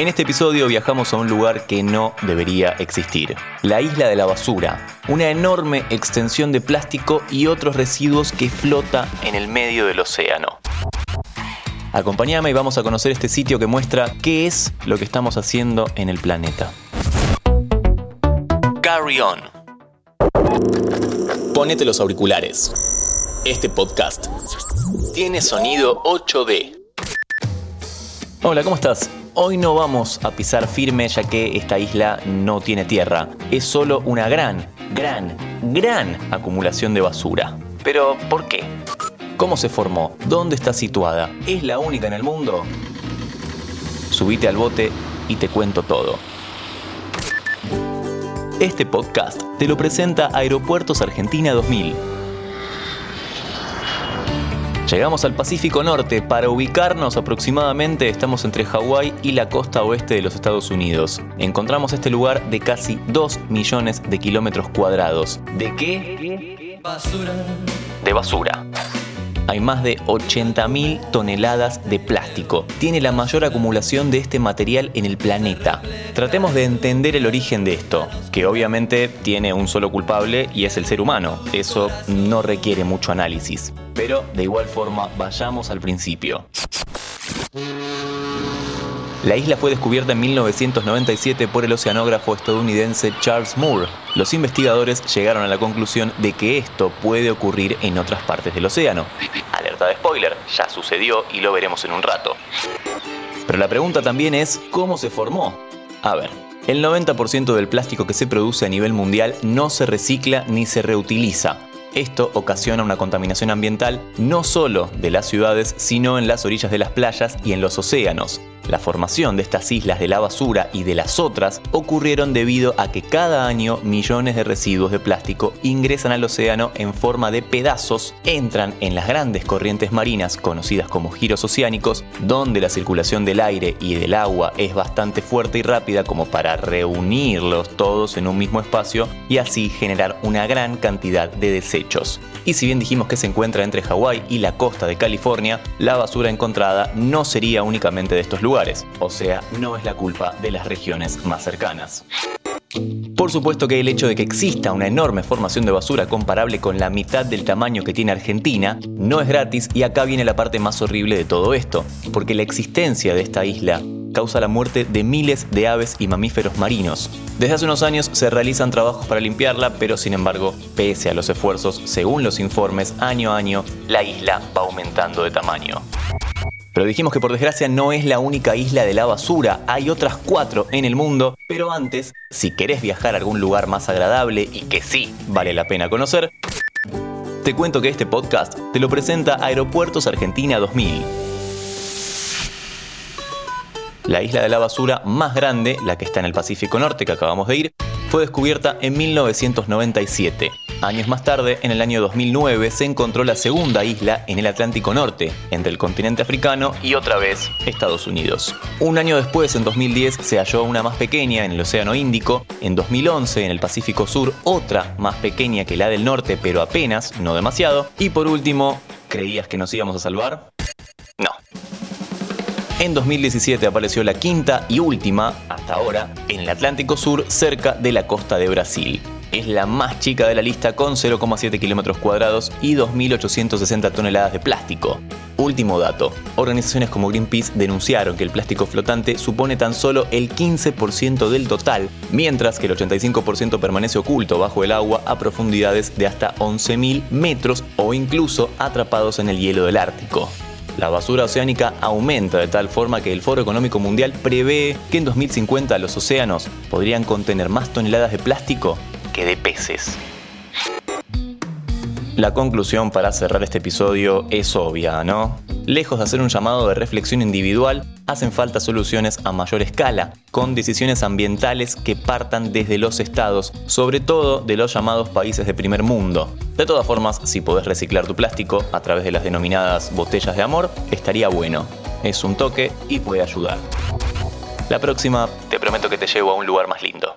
En este episodio viajamos a un lugar que no debería existir, la isla de la basura, una enorme extensión de plástico y otros residuos que flota en el medio del océano. Acompáñame y vamos a conocer este sitio que muestra qué es lo que estamos haciendo en el planeta. Carry on. Ponete los auriculares. Este podcast tiene sonido 8D. Hola, ¿cómo estás? Hoy no vamos a pisar firme ya que esta isla no tiene tierra. Es solo una gran, gran, gran acumulación de basura. Pero, ¿por qué? ¿Cómo se formó? ¿Dónde está situada? ¿Es la única en el mundo? Subite al bote y te cuento todo. Este podcast te lo presenta Aeropuertos Argentina 2000 Llegamos al Pacífico Norte. Para ubicarnos aproximadamente estamos entre Hawái y la costa oeste de los Estados Unidos. Encontramos este lugar de casi 2 millones de kilómetros cuadrados. ¿De qué? Basura. De basura hay más de 80.000 toneladas de plástico. Tiene la mayor acumulación de este material en el planeta. Tratemos de entender el origen de esto, que obviamente tiene un solo culpable y es el ser humano. Eso no requiere mucho análisis. Pero de igual forma, vayamos al principio. La isla fue descubierta en 1997 por el oceanógrafo estadounidense Charles Moore. Los investigadores llegaron a la conclusión de que esto puede ocurrir en otras partes del océano. Alerta de spoiler, ya sucedió y lo veremos en un rato. Pero la pregunta también es, ¿cómo se formó? A ver, el 90% del plástico que se produce a nivel mundial no se recicla ni se reutiliza. Esto ocasiona una contaminación ambiental no solo de las ciudades, sino en las orillas de las playas y en los océanos. La formación de estas islas de la basura y de las otras ocurrieron debido a que cada año millones de residuos de plástico ingresan al océano en forma de pedazos, entran en las grandes corrientes marinas conocidas como giros oceánicos, donde la circulación del aire y del agua es bastante fuerte y rápida como para reunirlos todos en un mismo espacio y así generar una gran cantidad de desechos. Y si bien dijimos que se encuentra entre Hawái y la costa de California, la basura encontrada no sería únicamente de estos lugares o sea, no es la culpa de las regiones más cercanas. Por supuesto que el hecho de que exista una enorme formación de basura comparable con la mitad del tamaño que tiene Argentina no es gratis y acá viene la parte más horrible de todo esto, porque la existencia de esta isla causa la muerte de miles de aves y mamíferos marinos. Desde hace unos años se realizan trabajos para limpiarla, pero sin embargo, pese a los esfuerzos, según los informes, año a año, la isla va aumentando de tamaño. Pero dijimos que por desgracia no es la única isla de la basura, hay otras cuatro en el mundo, pero antes, si querés viajar a algún lugar más agradable y que sí vale la pena conocer, te cuento que este podcast te lo presenta Aeropuertos Argentina 2000. La isla de la basura más grande, la que está en el Pacífico Norte que acabamos de ir, fue descubierta en 1997. Años más tarde, en el año 2009, se encontró la segunda isla en el Atlántico Norte, entre el continente africano y otra vez Estados Unidos. Un año después, en 2010, se halló una más pequeña en el Océano Índico. En 2011, en el Pacífico Sur, otra más pequeña que la del norte, pero apenas, no demasiado. Y por último, ¿creías que nos íbamos a salvar? No. En 2017 apareció la quinta y última, hasta ahora, en el Atlántico Sur, cerca de la costa de Brasil es la más chica de la lista con 0,7 kilómetros cuadrados y 2.860 toneladas de plástico. Último dato, organizaciones como Greenpeace denunciaron que el plástico flotante supone tan solo el 15% del total, mientras que el 85% permanece oculto bajo el agua a profundidades de hasta 11.000 metros o incluso atrapados en el hielo del Ártico. La basura oceánica aumenta de tal forma que el Foro Económico Mundial prevé que en 2050 los océanos podrían contener más toneladas de plástico que de peces. La conclusión para cerrar este episodio es obvia, ¿no? Lejos de hacer un llamado de reflexión individual, hacen falta soluciones a mayor escala, con decisiones ambientales que partan desde los estados, sobre todo de los llamados países de primer mundo. De todas formas, si podés reciclar tu plástico a través de las denominadas botellas de amor, estaría bueno. Es un toque y puede ayudar. La próxima, te prometo que te llevo a un lugar más lindo